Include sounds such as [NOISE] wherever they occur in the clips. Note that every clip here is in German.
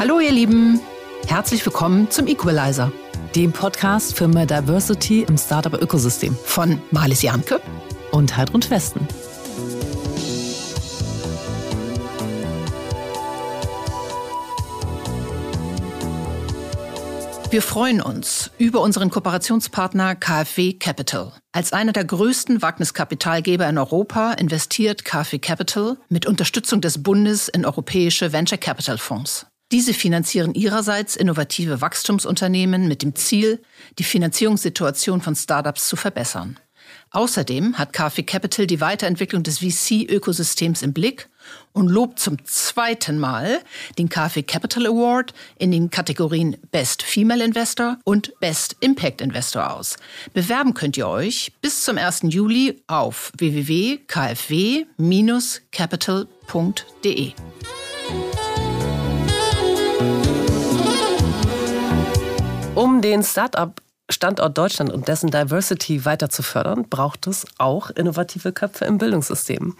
Hallo ihr Lieben, herzlich willkommen zum Equalizer, dem Podcast für mehr Diversity im Startup-Ökosystem von Marlies Janke und Heidrun Westen. Wir freuen uns über unseren Kooperationspartner KfW Capital. Als einer der größten Wagniskapitalgeber in Europa investiert KfW Capital mit Unterstützung des Bundes in europäische Venture Capital Fonds. Diese finanzieren ihrerseits innovative Wachstumsunternehmen mit dem Ziel, die Finanzierungssituation von Startups zu verbessern. Außerdem hat KfW Capital die Weiterentwicklung des VC-Ökosystems im Blick und lobt zum zweiten Mal den KfW Capital Award in den Kategorien Best Female Investor und Best Impact Investor aus. Bewerben könnt ihr euch bis zum 1. Juli auf www.kfw-capital.de. Um den Startup Standort Deutschland und dessen Diversity weiter zu fördern, braucht es auch innovative Köpfe im Bildungssystem.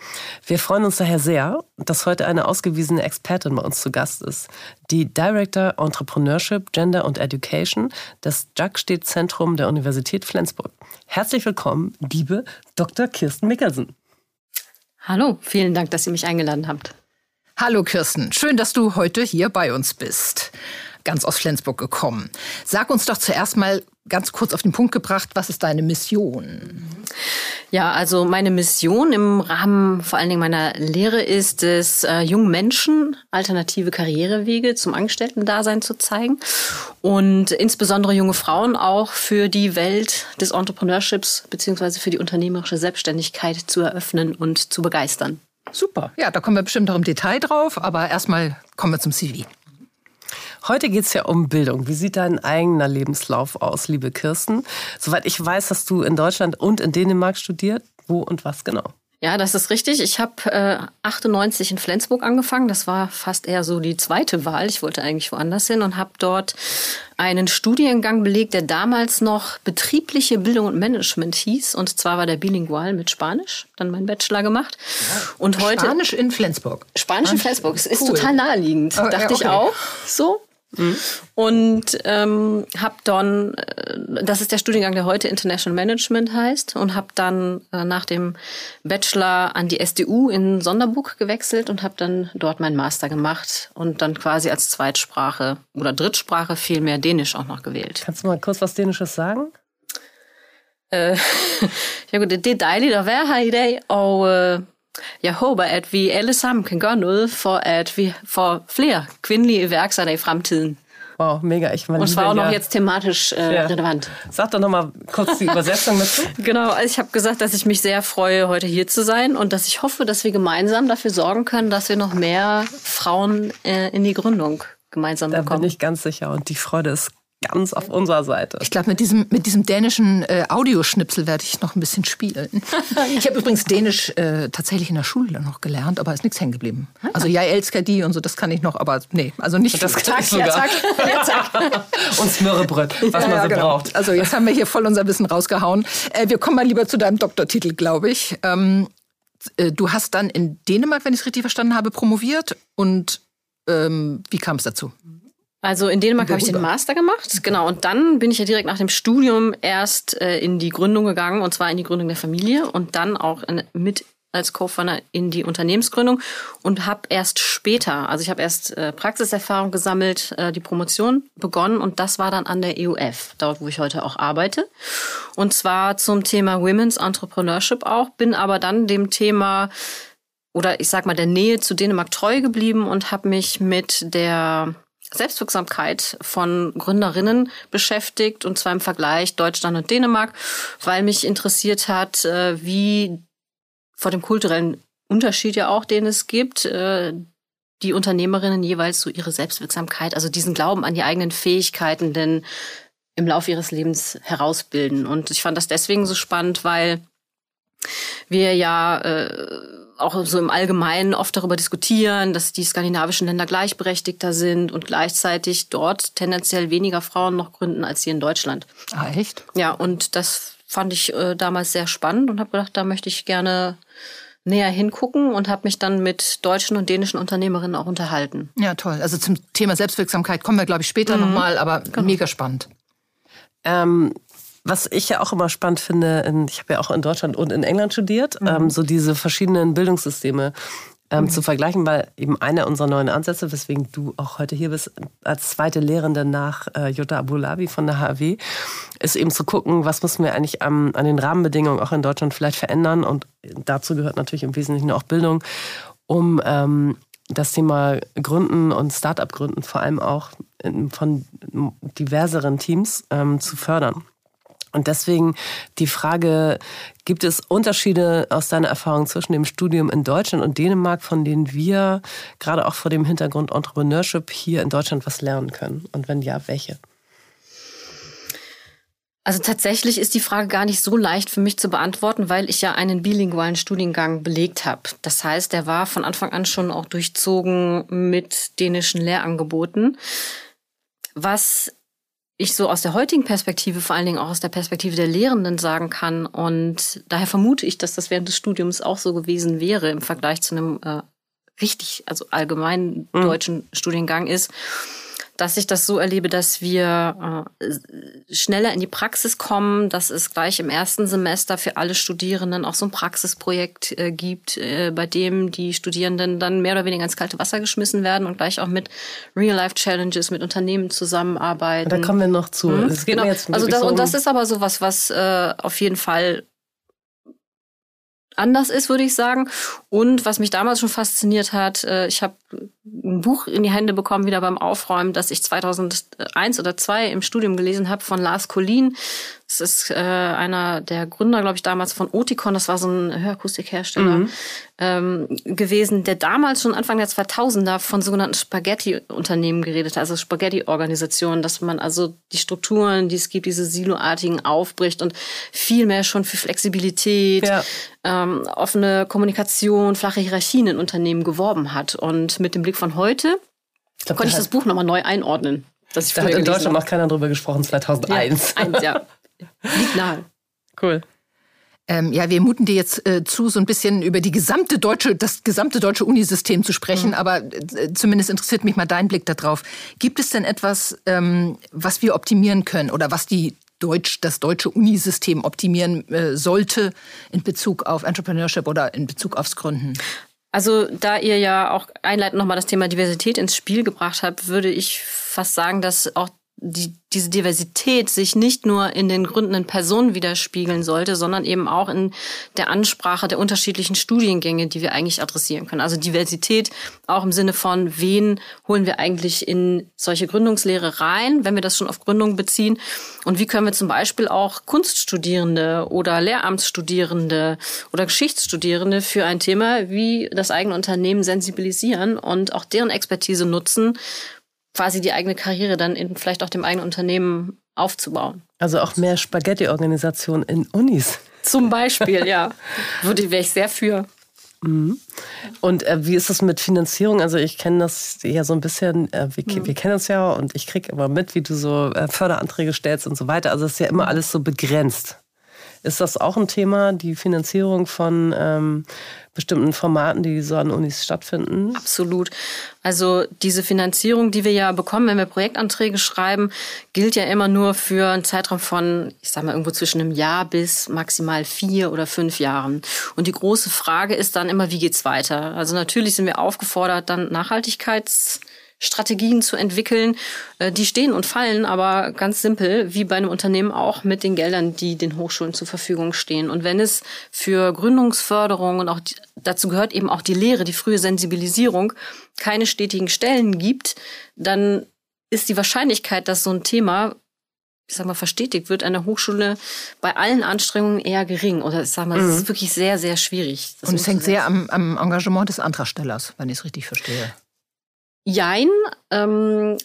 Wir freuen uns daher sehr, dass heute eine ausgewiesene Expertin bei uns zu Gast ist, die Director Entrepreneurship, Gender und Education des Jackstedt Zentrum der Universität Flensburg. Herzlich willkommen, liebe Dr. Kirsten Mickelsen. Hallo, vielen Dank, dass ihr mich eingeladen habt. Hallo Kirsten, schön, dass du heute hier bei uns bist ganz aus Flensburg gekommen. Sag uns doch zuerst mal ganz kurz auf den Punkt gebracht, was ist deine Mission? Ja, also meine Mission im Rahmen vor allen Dingen meiner Lehre ist es, äh, jungen Menschen alternative Karrierewege zum Angestellten-Dasein zu zeigen und insbesondere junge Frauen auch für die Welt des Entrepreneurships beziehungsweise für die unternehmerische Selbstständigkeit zu eröffnen und zu begeistern. Super. Ja, da kommen wir bestimmt noch im Detail drauf, aber erstmal kommen wir zum CV. Heute geht es ja um Bildung. Wie sieht dein eigener Lebenslauf aus, liebe Kirsten? Soweit ich weiß, hast du in Deutschland und in Dänemark studiert. Wo und was genau? Ja, das ist richtig. Ich habe äh, 98 in Flensburg angefangen. Das war fast eher so die zweite Wahl. Ich wollte eigentlich woanders hin und habe dort einen Studiengang belegt, der damals noch betriebliche Bildung und Management hieß. Und zwar war der bilingual mit Spanisch. Dann meinen Bachelor gemacht. Und heute Spanisch in Flensburg. Spanisch in Flensburg. Es ist cool. total naheliegend, oh, dachte okay. ich auch. So. Mhm. Und ähm, habe dann, äh, das ist der Studiengang, der heute International Management heißt, und habe dann äh, nach dem Bachelor an die SDU in Sonderburg gewechselt und habe dann dort meinen Master gemacht und dann quasi als Zweitsprache oder Drittsprache vielmehr Dänisch auch noch gewählt. Kannst du mal kurz was Dänisches sagen? Uh, [LAUGHS] ja gut, det er dejligt at være her i dag, og Jeg håber, at vi alle sammen kan gøre noget for, at vi får flere kvindelige iværksættere i fremtiden. Wow, mega. Ich meine, Und zwar auch noch jetzt thematisch äh, ja. relevant. Sag doch noch mal kurz die Übersetzung dazu. [LAUGHS] genau, also ich habe gesagt, dass ich mich sehr freue, heute hier zu sein und dass ich hoffe, dass wir gemeinsam dafür sorgen können, dass wir noch mehr Frauen äh, in die Gründung gemeinsam da bekommen. Da bin ich ganz sicher und die Freude ist ganz auf unserer Seite. Ich glaube, mit diesem, mit diesem dänischen äh, Audioschnipsel werde ich noch ein bisschen spielen. [LAUGHS] ich habe übrigens Dänisch äh, tatsächlich in der Schule noch gelernt, aber ist nichts hängen geblieben. Ah. Also ja, elsker die und so, das kann ich noch, aber nee, also nicht. Das kann ich [LAUGHS] sogar. Ja, zack, ja, zack. [LAUGHS] und Smörrebröt, was ja, man so genau. braucht. Also jetzt haben wir hier voll unser Wissen rausgehauen. Äh, wir kommen mal lieber zu deinem Doktortitel, glaube ich. Ähm, äh, du hast dann in Dänemark, wenn ich es richtig verstanden habe, promoviert und ähm, wie kam es dazu? Also in Dänemark habe ich den Master gemacht, genau. Und dann bin ich ja direkt nach dem Studium erst äh, in die Gründung gegangen, und zwar in die Gründung der Familie und dann auch in, mit als Co-Founder in die Unternehmensgründung und habe erst später, also ich habe erst äh, Praxiserfahrung gesammelt, äh, die Promotion begonnen und das war dann an der EUF, dort wo ich heute auch arbeite. Und zwar zum Thema Women's Entrepreneurship auch, bin aber dann dem Thema oder ich sag mal der Nähe zu Dänemark treu geblieben und habe mich mit der Selbstwirksamkeit von Gründerinnen beschäftigt, und zwar im Vergleich Deutschland und Dänemark, weil mich interessiert hat, äh, wie vor dem kulturellen Unterschied ja auch, den es gibt, äh, die Unternehmerinnen jeweils so ihre Selbstwirksamkeit, also diesen Glauben an die eigenen Fähigkeiten denn im Laufe ihres Lebens herausbilden. Und ich fand das deswegen so spannend, weil wir ja äh, auch so im Allgemeinen oft darüber diskutieren, dass die skandinavischen Länder gleichberechtigter sind und gleichzeitig dort tendenziell weniger Frauen noch gründen als hier in Deutschland. Ah, echt? Ja, und das fand ich äh, damals sehr spannend und habe gedacht, da möchte ich gerne näher hingucken und habe mich dann mit deutschen und dänischen Unternehmerinnen auch unterhalten. Ja, toll. Also zum Thema Selbstwirksamkeit kommen wir, glaube ich, später mhm. nochmal, aber genau. mega spannend. Ähm, was ich ja auch immer spannend finde, ich habe ja auch in Deutschland und in England studiert, mhm. ähm, so diese verschiedenen Bildungssysteme ähm, mhm. zu vergleichen, weil eben einer unserer neuen Ansätze, weswegen du auch heute hier bist, als zweite Lehrende nach äh, Jutta Abulabi von der HAW, ist eben zu gucken, was müssen wir eigentlich am, an den Rahmenbedingungen auch in Deutschland vielleicht verändern. Und dazu gehört natürlich im Wesentlichen auch Bildung, um ähm, das Thema Gründen und Start-up-Gründen vor allem auch in, von diverseren Teams ähm, zu fördern. Und deswegen die Frage, gibt es Unterschiede aus deiner Erfahrung zwischen dem Studium in Deutschland und Dänemark, von denen wir gerade auch vor dem Hintergrund Entrepreneurship hier in Deutschland was lernen können? Und wenn ja, welche? Also tatsächlich ist die Frage gar nicht so leicht für mich zu beantworten, weil ich ja einen bilingualen Studiengang belegt habe. Das heißt, der war von Anfang an schon auch durchzogen mit dänischen Lehrangeboten. Was ich so aus der heutigen Perspektive, vor allen Dingen auch aus der Perspektive der Lehrenden sagen kann. Und daher vermute ich, dass das während des Studiums auch so gewesen wäre im Vergleich zu einem äh, richtig, also allgemeinen mhm. deutschen Studiengang ist dass ich das so erlebe, dass wir äh, schneller in die Praxis kommen, dass es gleich im ersten Semester für alle Studierenden auch so ein Praxisprojekt äh, gibt, äh, bei dem die Studierenden dann mehr oder weniger ins kalte Wasser geschmissen werden und gleich auch mit Real-Life-Challenges, mit Unternehmen zusammenarbeiten. Da kommen wir noch zu. Mhm. genau. also das, und das ist aber sowas, was äh, auf jeden Fall anders ist, würde ich sagen. Und was mich damals schon fasziniert hat, ich habe ein Buch in die Hände bekommen, wieder beim Aufräumen, das ich 2001 oder 2 im Studium gelesen habe von Lars Collin. Das ist äh, einer der Gründer, glaube ich, damals von Oticon, das war so ein Hörakustikhersteller mhm. Ähm, gewesen, der damals schon Anfang der 2000er von sogenannten Spaghetti-Unternehmen geredet hat, also Spaghetti-Organisationen, dass man also die Strukturen, die es gibt, diese Siloartigen aufbricht und viel mehr schon für Flexibilität, ja. ähm, offene Kommunikation, flache Hierarchien in Unternehmen geworben hat. Und mit dem Blick von heute ich glaub, konnte ich das Buch nochmal neu einordnen. Das ich da hat in Deutschland noch keiner drüber gesprochen, 2001. Ja, eins, ja. Liegt nahe. Cool. Ähm, ja, wir muten dir jetzt äh, zu, so ein bisschen über die gesamte deutsche, das gesamte deutsche Unisystem zu sprechen, mhm. aber äh, zumindest interessiert mich mal dein Blick darauf. Gibt es denn etwas, ähm, was wir optimieren können oder was die Deutsch, das deutsche Unisystem optimieren äh, sollte in Bezug auf Entrepreneurship oder in Bezug aufs Gründen? Also da ihr ja auch einleitend nochmal das Thema Diversität ins Spiel gebracht habt, würde ich fast sagen, dass auch die, diese Diversität sich nicht nur in den gründenden Personen widerspiegeln sollte, sondern eben auch in der Ansprache der unterschiedlichen Studiengänge, die wir eigentlich adressieren können. Also Diversität auch im Sinne von, wen holen wir eigentlich in solche Gründungslehre rein, wenn wir das schon auf Gründung beziehen. Und wie können wir zum Beispiel auch Kunststudierende oder Lehramtsstudierende oder Geschichtsstudierende für ein Thema wie das eigene Unternehmen sensibilisieren und auch deren Expertise nutzen, quasi die eigene Karriere dann in vielleicht auch dem eigenen Unternehmen aufzubauen. Also auch mehr Spaghetti-Organisation in Unis. Zum Beispiel, ja. [LAUGHS] Würde wäre ich sehr für. Mhm. Und äh, wie ist das mit Finanzierung? Also ich kenne das ja so ein bisschen, äh, wir, mhm. wir kennen uns ja und ich kriege immer mit, wie du so äh, Förderanträge stellst und so weiter. Also es ist ja immer alles so begrenzt. Ist das auch ein Thema, die Finanzierung von ähm, bestimmten Formaten, die so an Unis stattfinden? Absolut. Also diese Finanzierung, die wir ja bekommen, wenn wir Projektanträge schreiben, gilt ja immer nur für einen Zeitraum von, ich sag mal, irgendwo zwischen einem Jahr bis maximal vier oder fünf Jahren. Und die große Frage ist dann immer, wie geht's weiter? Also natürlich sind wir aufgefordert, dann Nachhaltigkeits Strategien zu entwickeln. Äh, die stehen und fallen aber ganz simpel, wie bei einem Unternehmen auch, mit den Geldern, die den Hochschulen zur Verfügung stehen. Und wenn es für Gründungsförderung und auch dazu gehört eben auch die Lehre, die frühe Sensibilisierung, keine stetigen Stellen gibt, dann ist die Wahrscheinlichkeit, dass so ein Thema ich sag mal, verstetigt wird an der Hochschule bei allen Anstrengungen eher gering. Oder ich sag mal, es mhm. ist wirklich sehr, sehr schwierig. Und es hängt sehr am, am Engagement des Antragstellers, wenn ich es richtig verstehe. Jein. Ähm,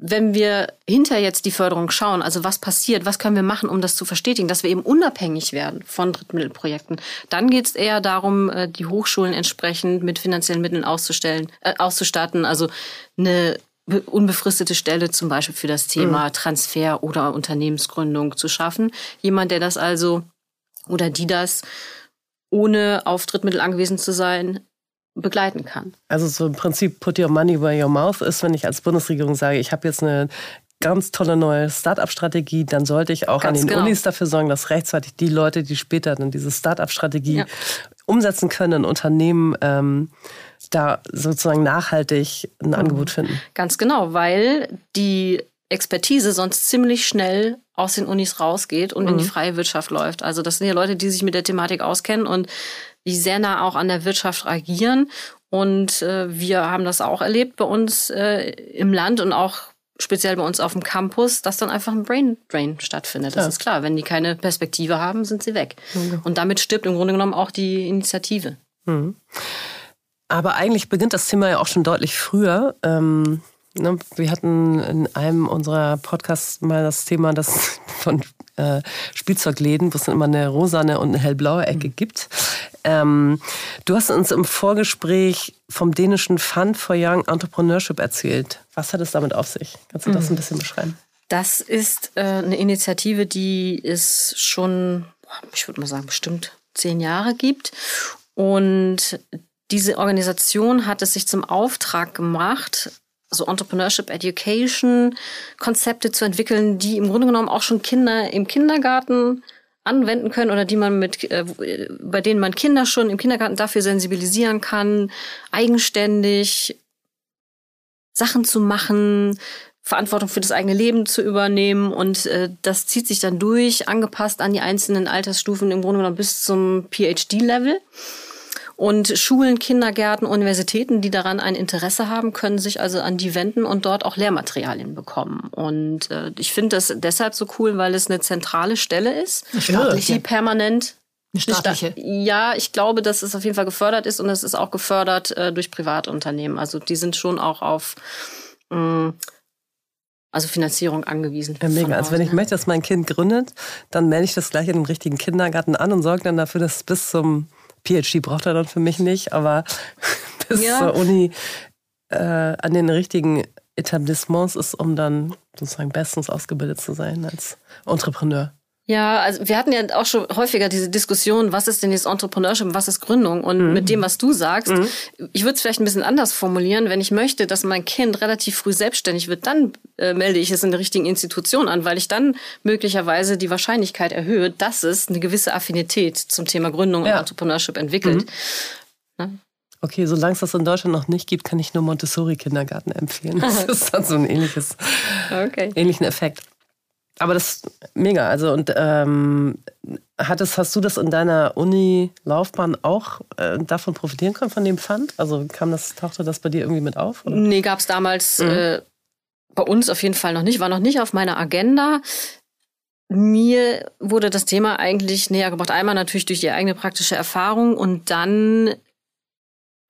wenn wir hinter jetzt die Förderung schauen, also was passiert, was können wir machen, um das zu verstetigen, dass wir eben unabhängig werden von Drittmittelprojekten, dann geht es eher darum, äh, die Hochschulen entsprechend mit finanziellen Mitteln auszustellen, äh, auszustatten, also eine unbefristete Stelle zum Beispiel für das Thema mhm. Transfer oder Unternehmensgründung zu schaffen. Jemand, der das also oder die das ohne auf Drittmittel angewiesen zu sein, begleiten kann. Also so im Prinzip put your money where your mouth ist, wenn ich als Bundesregierung sage, ich habe jetzt eine ganz tolle neue Start-up-Strategie, dann sollte ich auch ganz an den genau. Unis dafür sorgen, dass rechtzeitig die Leute, die später dann diese Start-up-Strategie ja. umsetzen können, Unternehmen ähm, da sozusagen nachhaltig ein mhm. Angebot finden. Ganz genau, weil die Expertise sonst ziemlich schnell aus den Unis rausgeht und mhm. in die mhm. freie Wirtschaft läuft. Also das sind ja Leute, die sich mit der Thematik auskennen und die sehr nah auch an der Wirtschaft agieren. Und äh, wir haben das auch erlebt bei uns äh, im Land und auch speziell bei uns auf dem Campus, dass dann einfach ein Brain Drain stattfindet. Das ja. ist klar. Wenn die keine Perspektive haben, sind sie weg. Mhm. Und damit stirbt im Grunde genommen auch die Initiative. Mhm. Aber eigentlich beginnt das Thema ja auch schon deutlich früher. Ähm, ne, wir hatten in einem unserer Podcasts mal das Thema, das [LAUGHS] von äh, Spielzeugläden, wo es dann immer eine rosane und eine hellblaue Ecke mhm. gibt. Ähm, du hast uns im Vorgespräch vom dänischen Fund for Young Entrepreneurship erzählt. Was hat es damit auf sich? Kannst du das mhm. ein bisschen beschreiben? Das ist äh, eine Initiative, die es schon, ich würde mal sagen, bestimmt zehn Jahre gibt. Und diese Organisation hat es sich zum Auftrag gemacht, so Entrepreneurship Education Konzepte zu entwickeln, die im Grunde genommen auch schon Kinder im Kindergarten anwenden können oder die man mit, äh, bei denen man Kinder schon im Kindergarten dafür sensibilisieren kann, eigenständig Sachen zu machen, Verantwortung für das eigene Leben zu übernehmen und äh, das zieht sich dann durch, angepasst an die einzelnen Altersstufen im Grunde genommen bis zum PhD-Level. Und Schulen, Kindergärten, Universitäten, die daran ein Interesse haben, können sich also an die wenden und dort auch Lehrmaterialien bekommen. Und äh, ich finde das deshalb so cool, weil es eine zentrale Stelle ist, die permanent eine staatliche? Ja, ich glaube, dass es auf jeden Fall gefördert ist und es ist auch gefördert äh, durch Privatunternehmen. Also die sind schon auch auf mh, mm, also Finanzierung angewiesen. Ja, mega. Also wenn ich möchte, dass mein Kind gründet, dann melde ich das gleich in den richtigen Kindergarten an und sorge dann dafür, dass bis zum PhD braucht er dann für mich nicht, aber [LAUGHS] bis ja. zur Uni äh, an den richtigen Etablissements ist, um dann sozusagen bestens ausgebildet zu sein als Entrepreneur. Ja, also wir hatten ja auch schon häufiger diese Diskussion, was ist denn jetzt Entrepreneurship, was ist Gründung? Und mhm. mit dem, was du sagst, mhm. ich würde es vielleicht ein bisschen anders formulieren. Wenn ich möchte, dass mein Kind relativ früh selbstständig wird, dann äh, melde ich es in der richtigen Institution an, weil ich dann möglicherweise die Wahrscheinlichkeit erhöhe, dass es eine gewisse Affinität zum Thema Gründung ja. und Entrepreneurship entwickelt. Mhm. Ne? Okay, solange es das in Deutschland noch nicht gibt, kann ich nur Montessori-Kindergarten empfehlen. [LAUGHS] Das ist dann so ein ähnliches, okay. ähnlichen Effekt. Aber das mega. Also und ähm, hattest, hast du das in deiner Uni-Laufbahn auch äh, davon profitieren können, von dem Fund? Also kam das, tauchte das bei dir irgendwie mit auf? Oder? Nee, gab es damals mhm. äh, bei uns auf jeden Fall noch nicht, war noch nicht auf meiner Agenda. Mir wurde das Thema eigentlich näher gebracht. Einmal natürlich durch die eigene praktische Erfahrung und dann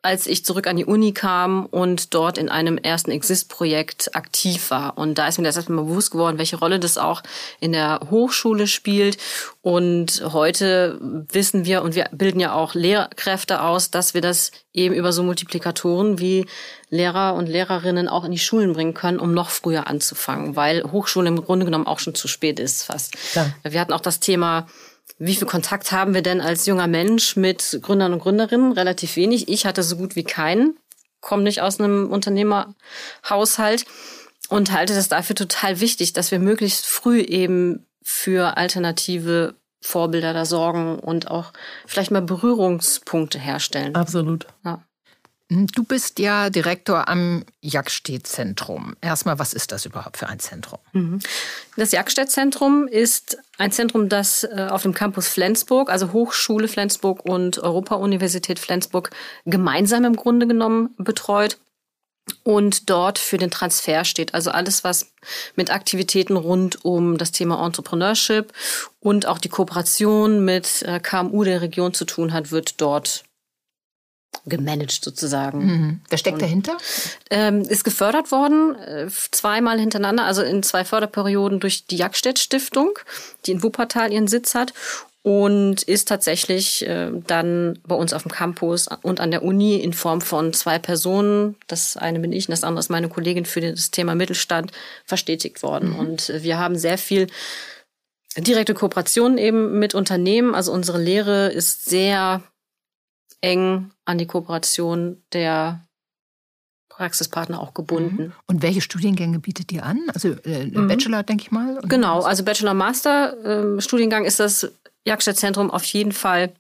als ich zurück an die Uni kam und dort in einem ersten Exist-Projekt aktiv war. Und da ist mir das erstmal bewusst geworden, welche Rolle das auch in der Hochschule spielt. Und heute wissen wir, und wir bilden ja auch Lehrkräfte aus, dass wir das eben über so Multiplikatoren wie Lehrer und Lehrerinnen auch in die Schulen bringen können, um noch früher anzufangen, weil Hochschule im Grunde genommen auch schon zu spät ist fast. Ja. Wir hatten auch das Thema wie viel Kontakt haben wir denn als junger Mensch mit Gründern und Gründerinnen? Relativ wenig. Ich hatte so gut wie keinen, komme nicht aus einem Unternehmerhaushalt und halte das dafür total wichtig, dass wir möglichst früh eben für alternative Vorbilder da sorgen und auch vielleicht mal Berührungspunkte herstellen. Absolut. Ja. Du bist ja Direktor am Jagdstedt-Zentrum. Erstmal, was ist das überhaupt für ein Zentrum? Mhm. Das Jagdstedt-Zentrum ist ein Zentrum, das äh, auf dem Campus Flensburg, also Hochschule Flensburg und Europa-Universität Flensburg gemeinsam im Grunde genommen betreut und dort für den Transfer steht. Also alles, was mit Aktivitäten rund um das Thema Entrepreneurship und auch die Kooperation mit äh, KMU der Region zu tun hat, wird dort gemanagt sozusagen. Mhm. Wer steckt und, dahinter? Ähm, ist gefördert worden, äh, zweimal hintereinander, also in zwei Förderperioden durch die Jagdstedt Stiftung, die in Wuppertal ihren Sitz hat und ist tatsächlich äh, dann bei uns auf dem Campus und an der Uni in Form von zwei Personen, das eine bin ich und das andere ist meine Kollegin für das Thema Mittelstand, verstetigt worden. Mhm. Und wir haben sehr viel Direkte Kooperation eben mit Unternehmen. Also unsere Lehre ist sehr eng an die Kooperation der Praxispartner auch gebunden. Mhm. Und welche Studiengänge bietet ihr an? Also äh, mhm. Bachelor, denke ich mal? Genau, also Bachelor-Master-Studiengang ähm, ist das Jagdstadtzentrum auf jeden Fall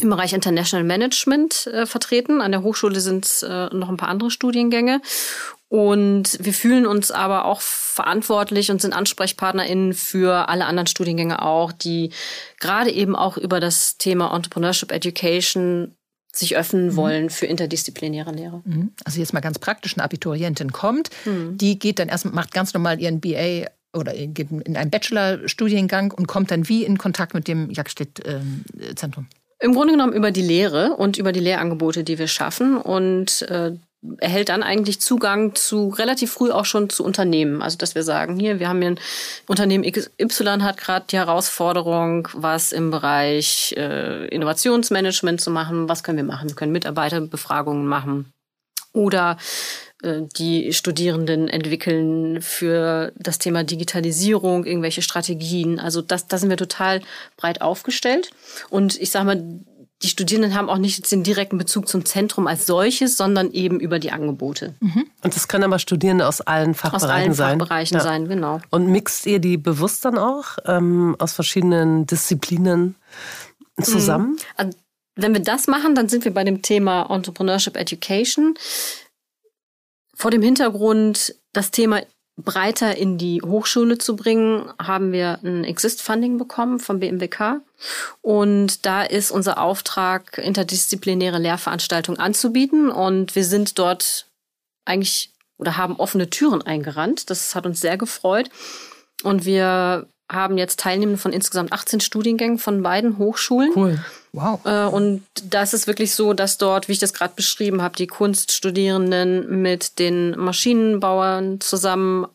im Bereich International Management äh, vertreten. An der Hochschule sind es äh, noch ein paar andere Studiengänge. Und wir fühlen uns aber auch verantwortlich und sind AnsprechpartnerInnen für alle anderen Studiengänge auch, die gerade eben auch über das Thema Entrepreneurship Education sich öffnen mhm. wollen für interdisziplinäre Lehre. Mhm. Also jetzt mal ganz praktisch, eine Abiturientin kommt, mhm. die geht dann erst, macht ganz normal ihren BA oder geht in einen Bachelorstudiengang und kommt dann wie in Kontakt mit dem Jagdstedt-Zentrum? Im Grunde genommen über die Lehre und über die Lehrangebote, die wir schaffen. Und äh, erhält dann eigentlich Zugang zu relativ früh auch schon zu Unternehmen. Also dass wir sagen, hier, wir haben hier ein Unternehmen XY hat gerade die Herausforderung, was im Bereich äh, Innovationsmanagement zu machen. Was können wir machen? Wir können Mitarbeiterbefragungen machen. Oder äh, die Studierenden entwickeln für das Thema Digitalisierung irgendwelche Strategien. Also das, da sind wir total breit aufgestellt. Und ich sage mal, die Studierenden haben auch nicht jetzt den direkten Bezug zum Zentrum als solches, sondern eben über die Angebote. Mhm. Und das können aber Studierende aus allen Fachbereichen sein? Aus allen Fachbereichen sein, ja. genau. Und mixt ihr die bewusst dann auch ähm, aus verschiedenen Disziplinen zusammen? Mhm. Also, wenn wir das machen, dann sind wir bei dem Thema Entrepreneurship Education. Vor dem Hintergrund, das Thema breiter in die Hochschule zu bringen, haben wir ein Exist-Funding bekommen vom BMWK. Und da ist unser Auftrag, interdisziplinäre Lehrveranstaltungen anzubieten. Und wir sind dort eigentlich oder haben offene Türen eingerannt. Das hat uns sehr gefreut. Und wir haben jetzt Teilnehmende von insgesamt 18 Studiengängen von beiden Hochschulen. Cool. Wow. Äh, und das ist wirklich so, dass dort, wie ich das gerade beschrieben habe, die Kunststudierenden mit den Maschinenbauern zusammen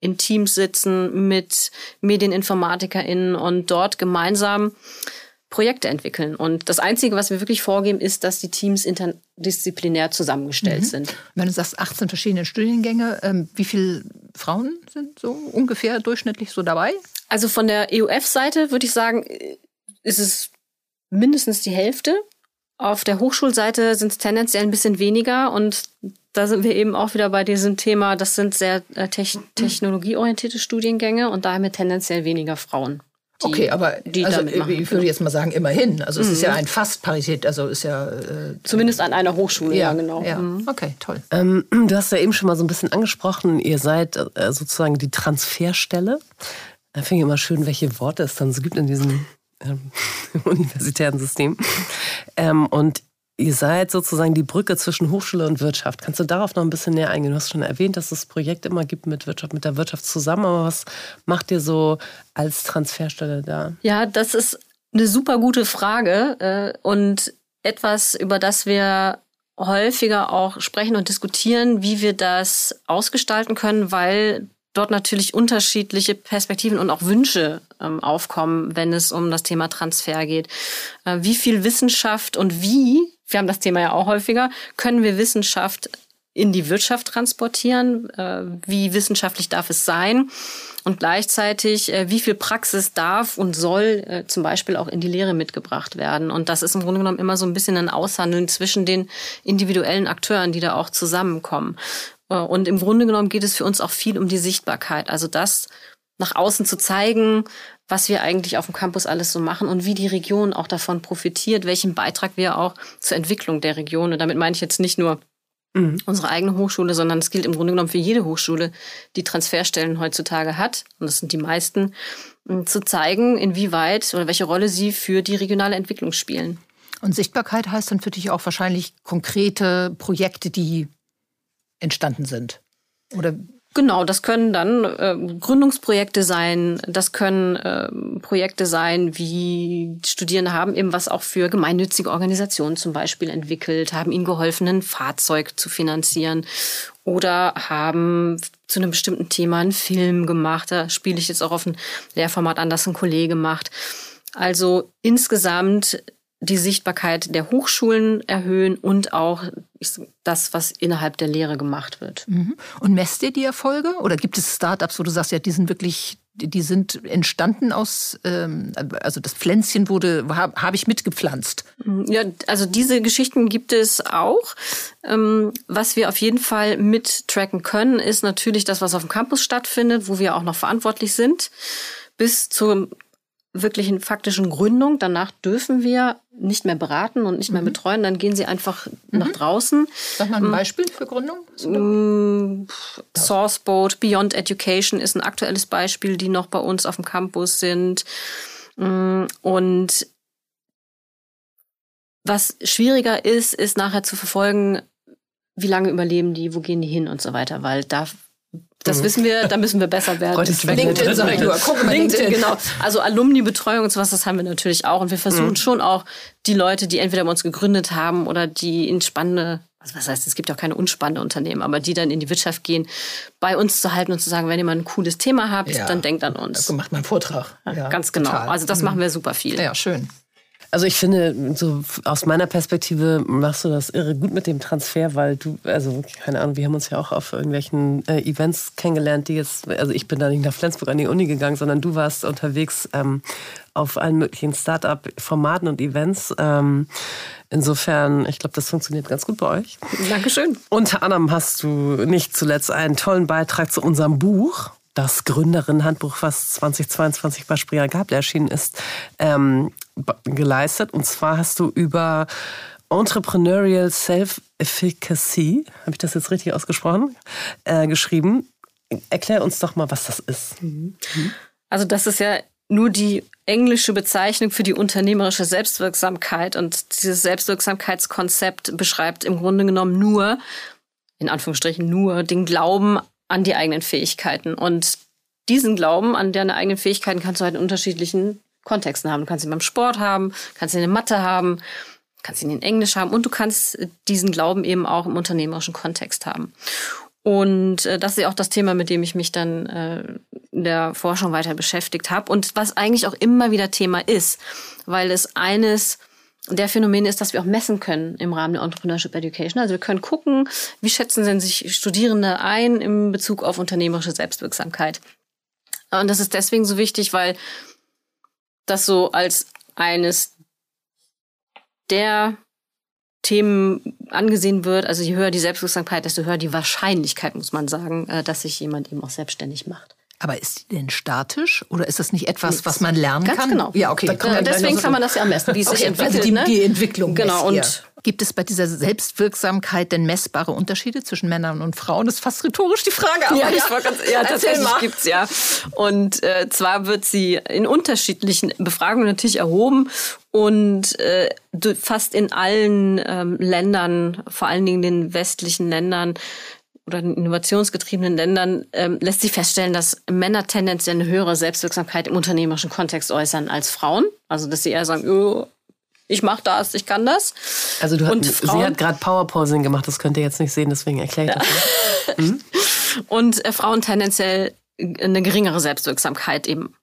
in Teams sitzen mit MedieninformatikerInnen und dort gemeinsam Projekte entwickeln. Und das Einzige, was wir wirklich vorgeben, ist, dass die Teams interdisziplinär zusammengestellt mhm. sind. Wenn du sagst 18 verschiedene Studiengänge, ähm, wie viele Frauen sind so ungefähr durchschnittlich so dabei? Also von der EUF-Seite würde ich sagen, ist es mindestens die Hälfte. Auf der Hochschulseite sind es tendenziell ein bisschen weniger und da sind wir eben auch wieder bei diesem Thema, das sind sehr äh, technologieorientierte Studiengänge und daher mit tendenziell weniger Frauen. Die, okay, aber also, ich würde jetzt mal sagen, immerhin. Also es mhm. ist ja mhm. ein fast Parität, also ist ja... Äh, Zumindest an einer Hochschule, ja, ja genau. Ja. Mhm. Okay, toll. Ähm, [CLEARS THROAT] du hast ja eben schon mal so ein bisschen angesprochen, ihr seid äh, sozusagen die Transferstelle. Da finde ich immer schön, welche Worte es dann so gibt in diesem ähm, [LAUGHS] universitären System. Ähm, und Ihr seid sozusagen die Brücke zwischen Hochschule und Wirtschaft. Kannst du darauf noch ein bisschen näher eingehen? Du hast schon erwähnt, dass es das Projekt immer gibt mit Wirtschaft, mit der Wirtschaft zusammen. Aber was macht ihr so als Transferstelle da? Ja, das ist eine super gute Frage äh, und etwas, über das wir häufiger auch sprechen und diskutieren, wie wir das ausgestalten können, weil dort natürlich unterschiedliche Perspektiven und auch Wünsche ähm, aufkommen, wenn es um das Thema Transfer geht. Äh, wie viel Wissenschaft und wie wir haben das Thema ja auch häufiger, können wir Wissenschaft in die Wirtschaft transportieren? Äh, wie wissenschaftlich darf es sein? Und gleichzeitig, äh, wie viel Praxis darf und soll äh, zum Beispiel auch in die Lehre mitgebracht werden? Und das ist im Grunde genommen immer so ein bisschen ein Aushandeln zwischen den individuellen Akteuren, die da auch zusammenkommen. Und im Grunde genommen geht es für uns auch viel um die Sichtbarkeit. Also das nach außen zu zeigen, was wir eigentlich auf dem Campus alles so machen und wie die Region auch davon profitiert, welchen Beitrag wir auch zur Entwicklung der Region, und damit meine ich jetzt nicht nur mhm. unsere eigene Hochschule, sondern es gilt im Grunde genommen für jede Hochschule, die Transferstellen heutzutage hat, und das sind die meisten, zu zeigen, inwieweit oder welche Rolle sie für die regionale Entwicklung spielen. Und Sichtbarkeit heißt dann für dich auch wahrscheinlich konkrete Projekte, die entstanden sind. Oder Genau, das können dann äh, Gründungsprojekte sein, das können äh, Projekte sein, wie Studierende haben eben was auch für gemeinnützige Organisationen zum Beispiel entwickelt, haben ihnen geholfen, ein Fahrzeug zu finanzieren oder haben zu einem bestimmten Thema einen Film gemacht. Da spiele ich jetzt auch auf ein Lehrformat an, das ein Kollege macht. Also insgesamt die Sichtbarkeit der Hochschulen erhöhen und auch das, was innerhalb der Lehre gemacht wird. Mhm. Und messt ihr die Erfolge? Oder gibt es Startups, wo du sagst, ja, die sind wirklich die sind entstanden aus, ähm, also das Pflänzchen wurde, habe hab ich mitgepflanzt. Ja, also diese Geschichten gibt es auch. Ähm, was wir auf jeden Fall mittracken können, ist natürlich das, was auf dem Campus stattfindet, wo wir auch noch verantwortlich sind, bis zum wirklichen faktischen Gründung. Danach dürfen wir nicht mehr beraten und nicht mehr mhm. betreuen. Dann gehen sie einfach mhm. nach draußen. Sag mal ein mm. Beispiel für Gründung. Mm, Sourceboat, Beyond Education ist ein aktuelles Beispiel, die noch bei uns auf dem Campus sind. Mm, und was schwieriger ist, ist nachher zu verfolgen, wie lange überleben die, wo gehen die hin und so weiter, weil da das mhm. wissen wir, da müssen wir besser werden. LinkedIn, sag ich nur. Guck mal, LinkedIn, genau. Also Alumni-Betreuung und sowas, das haben wir natürlich auch. Und wir versuchen mhm. schon auch die Leute, die entweder bei uns gegründet haben oder die in spannende, also was heißt, es gibt auch keine unspannende Unternehmen, aber die dann in die Wirtschaft gehen, bei uns zu halten und zu sagen, wenn ihr mal ein cooles Thema habt, ja. dann denkt an uns. Da macht man einen Vortrag. Ja, ganz genau. Total. Also das mhm. machen wir super viel. Ja, schön. Also ich finde, so aus meiner Perspektive machst du das irre gut mit dem Transfer, weil du, also keine Ahnung, wir haben uns ja auch auf irgendwelchen äh, Events kennengelernt, die jetzt, also ich bin da nicht nach Flensburg an die Uni gegangen, sondern du warst unterwegs ähm, auf allen möglichen Start-up-Formaten und Events. Ähm, insofern, ich glaube, das funktioniert ganz gut bei euch. Dankeschön. Unter anderem hast du nicht zuletzt einen tollen Beitrag zu unserem Buch das Gründerinnenhandbuch, was 2022 bei Springer Gabel erschienen ist, ähm, geleistet. Und zwar hast du über Entrepreneurial Self-Efficacy, habe ich das jetzt richtig ausgesprochen, äh, geschrieben. Erklär uns doch mal, was das ist. Mhm. Also das ist ja nur die englische Bezeichnung für die unternehmerische Selbstwirksamkeit. Und dieses Selbstwirksamkeitskonzept beschreibt im Grunde genommen nur, in Anführungsstrichen nur, den Glauben an die eigenen Fähigkeiten. Und diesen Glauben an deine eigenen Fähigkeiten kannst du halt in unterschiedlichen Kontexten haben. Du kannst ihn beim Sport haben, kannst ihn in Mathe haben, kannst ihn in Englisch haben und du kannst diesen Glauben eben auch im unternehmerischen Kontext haben. Und äh, das ist ja auch das Thema, mit dem ich mich dann äh, in der Forschung weiter beschäftigt habe und was eigentlich auch immer wieder Thema ist, weil es eines der Phänomen ist, dass wir auch messen können im Rahmen der Entrepreneurship Education. Also wir können gucken, wie schätzen denn sich Studierende ein im Bezug auf unternehmerische Selbstwirksamkeit. Und das ist deswegen so wichtig, weil das so als eines der Themen angesehen wird. Also je höher die Selbstwirksamkeit, desto höher die Wahrscheinlichkeit, muss man sagen, äh, dass sich jemand eben auch selbstständig macht. Aber ist die denn statisch oder ist das nicht etwas, was man lernen Ganz kann? genau. Ja, okay. Ja, deswegen kann man das ja am besten, wie es okay, sich entwickelt. Also die, ne? die Entwicklung. Genau. Und Gibt es bei dieser Selbstwirksamkeit denn messbare Unterschiede zwischen Männern und Frauen? Das ist fast rhetorisch die Frage. Aber ja, ja, ganz, ja tatsächlich gibt's ja. Und äh, zwar wird sie in unterschiedlichen Befragungen natürlich erhoben und äh, fast in allen ähm, Ländern, vor allen Dingen den westlichen Ländern, oder in innovationsgetriebenen Ländern ähm, lässt sich feststellen, dass Männer tendenziell eine höhere Selbstwirksamkeit im unternehmerischen Kontext äußern als Frauen. Also dass sie eher sagen, oh, ich mache das, ich kann das. Also du und Frauen, sie hat gerade Powerposing gemacht, das könnt ihr jetzt nicht sehen, deswegen erkläre ich das. Hm? [LAUGHS] Und äh, Frauen tendenziell eine geringere Selbstwirksamkeit eben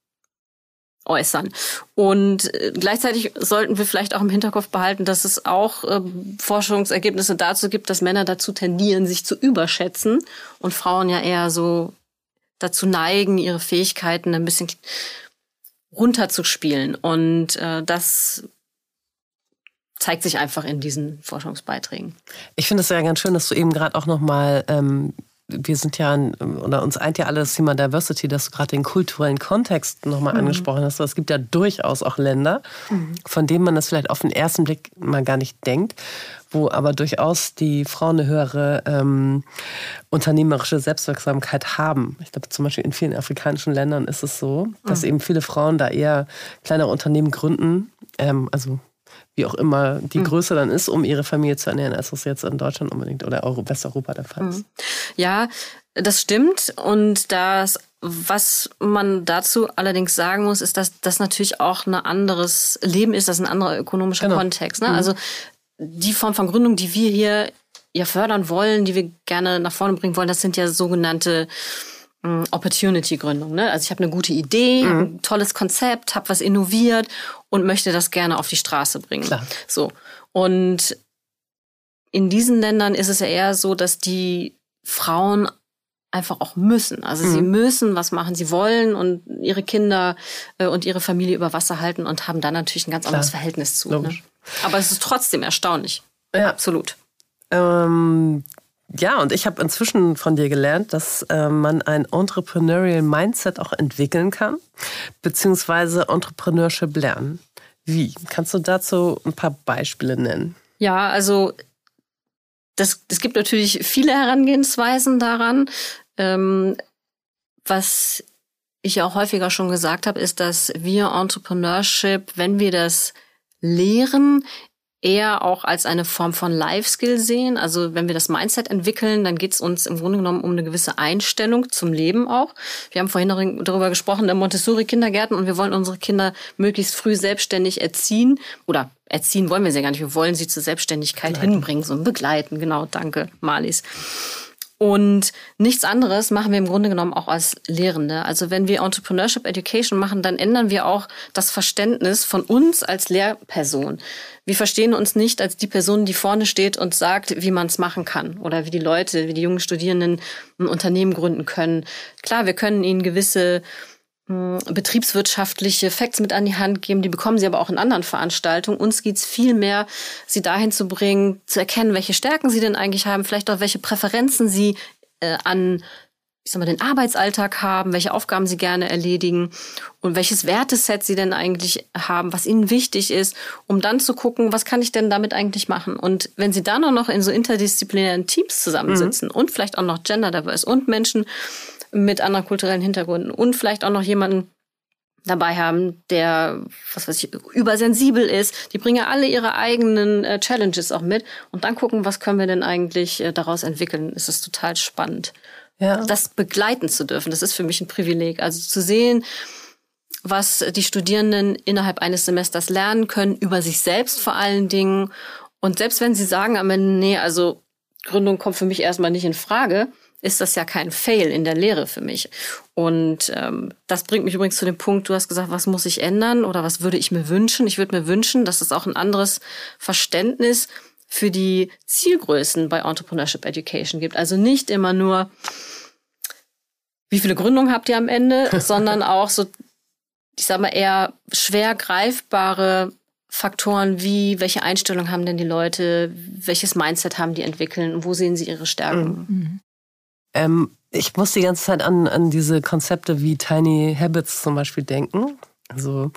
äußern. Und äh, gleichzeitig sollten wir vielleicht auch im Hinterkopf behalten, dass es auch äh, Forschungsergebnisse dazu gibt, dass Männer dazu tendieren, sich zu überschätzen und Frauen ja eher so dazu neigen, ihre Fähigkeiten ein bisschen runterzuspielen. Und äh, das zeigt sich einfach in diesen Forschungsbeiträgen. Ich finde es ja ganz schön, dass du eben gerade auch noch mal ähm, wir sind ja, oder uns eint ja alle das Thema Diversity, dass du gerade den kulturellen Kontext nochmal mhm. angesprochen hast. Es gibt ja durchaus auch Länder, mhm. von denen man das vielleicht auf den ersten Blick mal gar nicht denkt, wo aber durchaus die Frauen eine höhere ähm, unternehmerische Selbstwirksamkeit haben. Ich glaube, zum Beispiel in vielen afrikanischen Ländern ist es so, dass mhm. eben viele Frauen da eher kleinere Unternehmen gründen. Ähm, also wie auch immer die mhm. Größe dann ist, um ihre Familie zu ernähren, als das jetzt in Deutschland unbedingt oder Euro Westeuropa der Fall ist. Mhm. Ja, das stimmt. Und das, was man dazu allerdings sagen muss, ist, dass das natürlich auch ein anderes Leben ist, das ist ein anderer ökonomischer genau. Kontext. Ne? Mhm. Also die Form von Gründung, die wir hier ja fördern wollen, die wir gerne nach vorne bringen wollen, das sind ja sogenannte Opportunity-Gründung. Ne? Also ich habe eine gute Idee, mhm. ein tolles Konzept, habe was innoviert und möchte das gerne auf die Straße bringen. Klar. So. Und in diesen Ländern ist es ja eher so, dass die Frauen einfach auch müssen. Also mhm. sie müssen was machen, sie wollen und ihre Kinder äh, und ihre Familie über Wasser halten und haben dann natürlich ein ganz Klar. anderes Verhältnis zu. Ne? Aber es ist trotzdem erstaunlich. Ja. Absolut. Ähm, ja, und ich habe inzwischen von dir gelernt, dass äh, man ein Entrepreneurial Mindset auch entwickeln kann, beziehungsweise Entrepreneurship lernen. Wie? Kannst du dazu ein paar Beispiele nennen? Ja, also das, es gibt natürlich viele Herangehensweisen daran. Ähm, was ich auch häufiger schon gesagt habe, ist, dass wir Entrepreneurship, wenn wir das lehren, eher auch als eine Form von Life-Skill sehen. Also wenn wir das Mindset entwickeln, dann geht es uns im Grunde genommen um eine gewisse Einstellung zum Leben auch. Wir haben vorhin darüber gesprochen, der Montessori-Kindergärten und wir wollen unsere Kinder möglichst früh selbstständig erziehen oder erziehen wollen wir sie gar nicht. Wir wollen sie zur Selbstständigkeit begleiten. hinbringen, so begleiten. Genau, danke, Marlies. Und nichts anderes machen wir im Grunde genommen auch als Lehrende. Also wenn wir Entrepreneurship Education machen, dann ändern wir auch das Verständnis von uns als Lehrperson. Wir verstehen uns nicht als die Person, die vorne steht und sagt, wie man es machen kann oder wie die Leute, wie die jungen Studierenden ein Unternehmen gründen können. Klar, wir können ihnen gewisse betriebswirtschaftliche Facts mit an die Hand geben. Die bekommen sie aber auch in anderen Veranstaltungen. Uns geht es viel mehr, sie dahin zu bringen, zu erkennen, welche Stärken sie denn eigentlich haben, vielleicht auch welche Präferenzen sie äh, an ich sag mal, den Arbeitsalltag haben, welche Aufgaben sie gerne erledigen und welches Werteset sie denn eigentlich haben, was ihnen wichtig ist, um dann zu gucken, was kann ich denn damit eigentlich machen? Und wenn sie dann auch noch in so interdisziplinären Teams zusammensitzen mhm. und vielleicht auch noch gender diverse und Menschen mit anderen kulturellen Hintergründen und vielleicht auch noch jemanden dabei haben, der, was weiß ich, übersensibel ist. Die bringen ja alle ihre eigenen äh, Challenges auch mit und dann gucken, was können wir denn eigentlich äh, daraus entwickeln. Ist das total spannend. Ja. Das begleiten zu dürfen, das ist für mich ein Privileg. Also zu sehen, was die Studierenden innerhalb eines Semesters lernen können, über sich selbst vor allen Dingen. Und selbst wenn sie sagen am Ende, nee, also Gründung kommt für mich erstmal nicht in Frage, ist das ja kein Fail in der Lehre für mich. Und ähm, das bringt mich übrigens zu dem Punkt, du hast gesagt, was muss ich ändern oder was würde ich mir wünschen? Ich würde mir wünschen, dass es auch ein anderes Verständnis für die Zielgrößen bei Entrepreneurship Education gibt. Also nicht immer nur, wie viele Gründungen habt ihr am Ende, [LAUGHS] sondern auch so, ich sag mal, eher schwer greifbare Faktoren wie, welche Einstellung haben denn die Leute, welches Mindset haben die entwickeln, wo sehen sie ihre Stärken? Mhm. Ähm, ich muss die ganze Zeit an, an diese Konzepte wie Tiny Habits zum Beispiel denken. Also,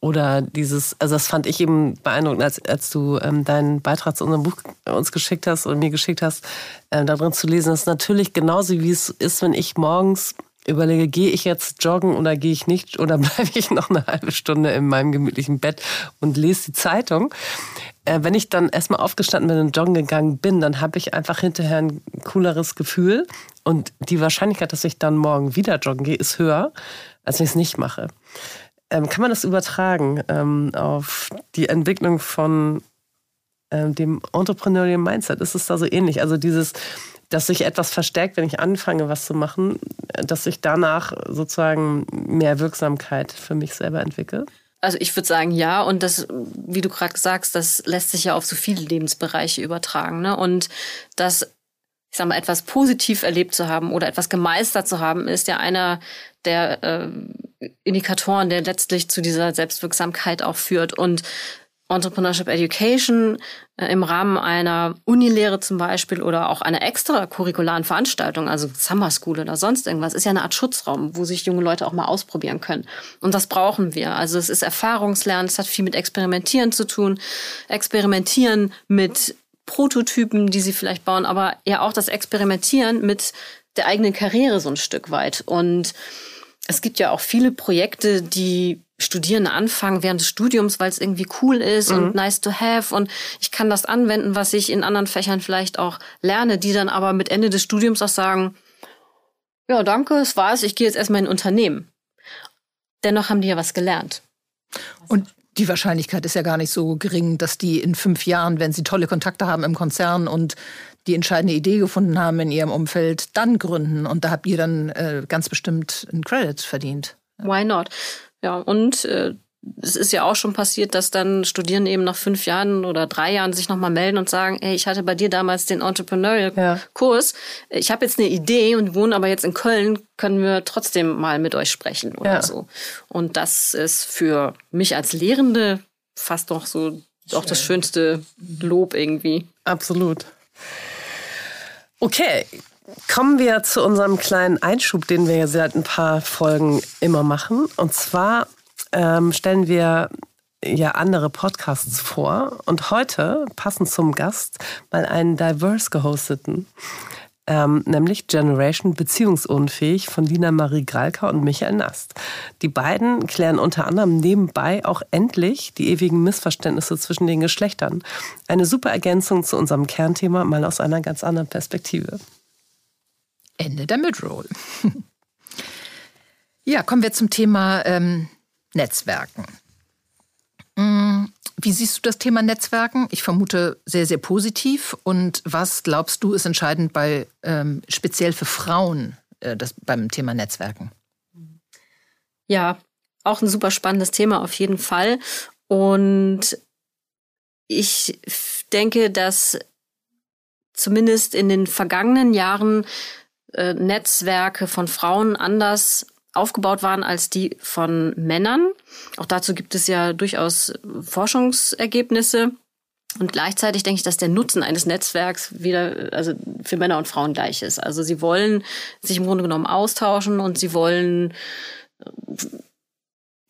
oder dieses, also das fand ich eben beeindruckend, als, als du ähm, deinen Beitrag zu unserem Buch uns geschickt hast und mir geschickt hast, ähm, darin zu lesen, ist natürlich genauso wie es ist, wenn ich morgens überlege, gehe ich jetzt joggen oder gehe ich nicht oder [LAUGHS] bleibe ich noch eine halbe Stunde in meinem gemütlichen Bett und lese die Zeitung. Äh, wenn ich dann erstmal aufgestanden bin und joggen gegangen bin, dann habe ich einfach hinterher ein cooleres Gefühl und die Wahrscheinlichkeit, dass ich dann morgen wieder joggen gehe, ist höher, als wenn ich es nicht mache. Ähm, kann man das übertragen ähm, auf die Entwicklung von ähm, dem Entrepreneurial Mindset? Ist es da so ähnlich? Also dieses dass sich etwas verstärkt, wenn ich anfange, was zu machen, dass ich danach sozusagen mehr Wirksamkeit für mich selber entwickle? Also ich würde sagen, ja. Und das, wie du gerade sagst, das lässt sich ja auf so viele Lebensbereiche übertragen. Ne? Und das, ich sag mal, etwas positiv erlebt zu haben oder etwas gemeistert zu haben, ist ja einer der äh, Indikatoren, der letztlich zu dieser Selbstwirksamkeit auch führt. Und Entrepreneurship Education im Rahmen einer Unilehre zum Beispiel oder auch einer extracurricularen Veranstaltung, also Summer School oder sonst irgendwas, ist ja eine Art Schutzraum, wo sich junge Leute auch mal ausprobieren können. Und das brauchen wir. Also es ist Erfahrungslernen, es hat viel mit Experimentieren zu tun, Experimentieren mit Prototypen, die sie vielleicht bauen, aber ja auch das Experimentieren mit der eigenen Karriere so ein Stück weit. Und es gibt ja auch viele Projekte, die Studierende anfangen während des Studiums, weil es irgendwie cool ist mhm. und nice to have und ich kann das anwenden, was ich in anderen Fächern vielleicht auch lerne, die dann aber mit Ende des Studiums auch sagen, ja, danke, es war's, ich gehe jetzt erstmal in ein Unternehmen. Dennoch haben die ja was gelernt. Und die Wahrscheinlichkeit ist ja gar nicht so gering, dass die in fünf Jahren, wenn sie tolle Kontakte haben im Konzern und die entscheidende Idee gefunden haben in ihrem Umfeld, dann gründen. Und da habt ihr dann äh, ganz bestimmt einen Credit verdient. Why not? Ja, und äh, es ist ja auch schon passiert, dass dann Studierende eben nach fünf Jahren oder drei Jahren sich nochmal melden und sagen, hey, ich hatte bei dir damals den Entrepreneurial-Kurs. Ja. Ich habe jetzt eine Idee und wohne aber jetzt in Köln, können wir trotzdem mal mit euch sprechen oder ja. so. Und das ist für mich als Lehrende fast noch so auch das schönste Lob irgendwie. Absolut. Okay, kommen wir zu unserem kleinen Einschub, den wir ja seit ein paar Folgen immer machen. Und zwar ähm, stellen wir ja andere Podcasts vor und heute, passend zum Gast, mal einen diverse gehosteten, ähm, nämlich Generation Beziehungsunfähig von Lina Marie Gralka und Michael Nast. Die beiden klären unter anderem nebenbei auch endlich die ewigen Missverständnisse zwischen den Geschlechtern. Eine super Ergänzung zu unserem Kernthema, mal aus einer ganz anderen Perspektive. Ende der Midroll. [LAUGHS] ja, kommen wir zum Thema ähm, Netzwerken. Mm, wie siehst du das Thema Netzwerken? Ich vermute sehr, sehr positiv. Und was glaubst du ist entscheidend bei ähm, speziell für Frauen äh, das, beim Thema Netzwerken? Ja, auch ein super spannendes Thema auf jeden Fall. Und ich denke, dass zumindest in den vergangenen Jahren äh, Netzwerke von Frauen anders aufgebaut waren als die von Männern. Auch dazu gibt es ja durchaus Forschungsergebnisse. Und gleichzeitig denke ich, dass der Nutzen eines Netzwerks wieder, also für Männer und Frauen gleich ist. Also sie wollen sich im Grunde genommen austauschen und sie wollen äh,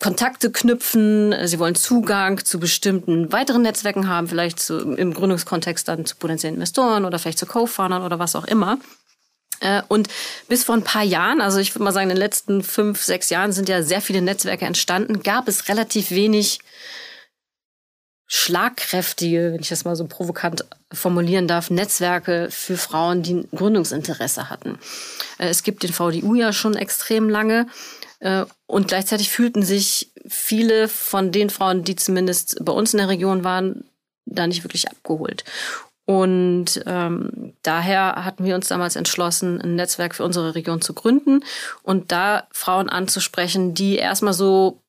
Kontakte knüpfen, sie wollen Zugang zu bestimmten weiteren Netzwerken haben, vielleicht zu, im Gründungskontext dann zu potenziellen Investoren oder vielleicht zu Co-Foundern oder was auch immer. Äh, und bis vor ein paar Jahren, also ich würde mal sagen, in den letzten fünf, sechs Jahren sind ja sehr viele Netzwerke entstanden, gab es relativ wenig schlagkräftige, wenn ich das mal so provokant formulieren darf, Netzwerke für Frauen, die ein Gründungsinteresse hatten. Äh, es gibt den VDU ja schon extrem lange äh, und gleichzeitig fühlten sich viele von den Frauen, die zumindest bei uns in der Region waren, da nicht wirklich abgeholt. Und ähm, daher hatten wir uns damals entschlossen, ein Netzwerk für unsere Region zu gründen und da Frauen anzusprechen, die erstmal so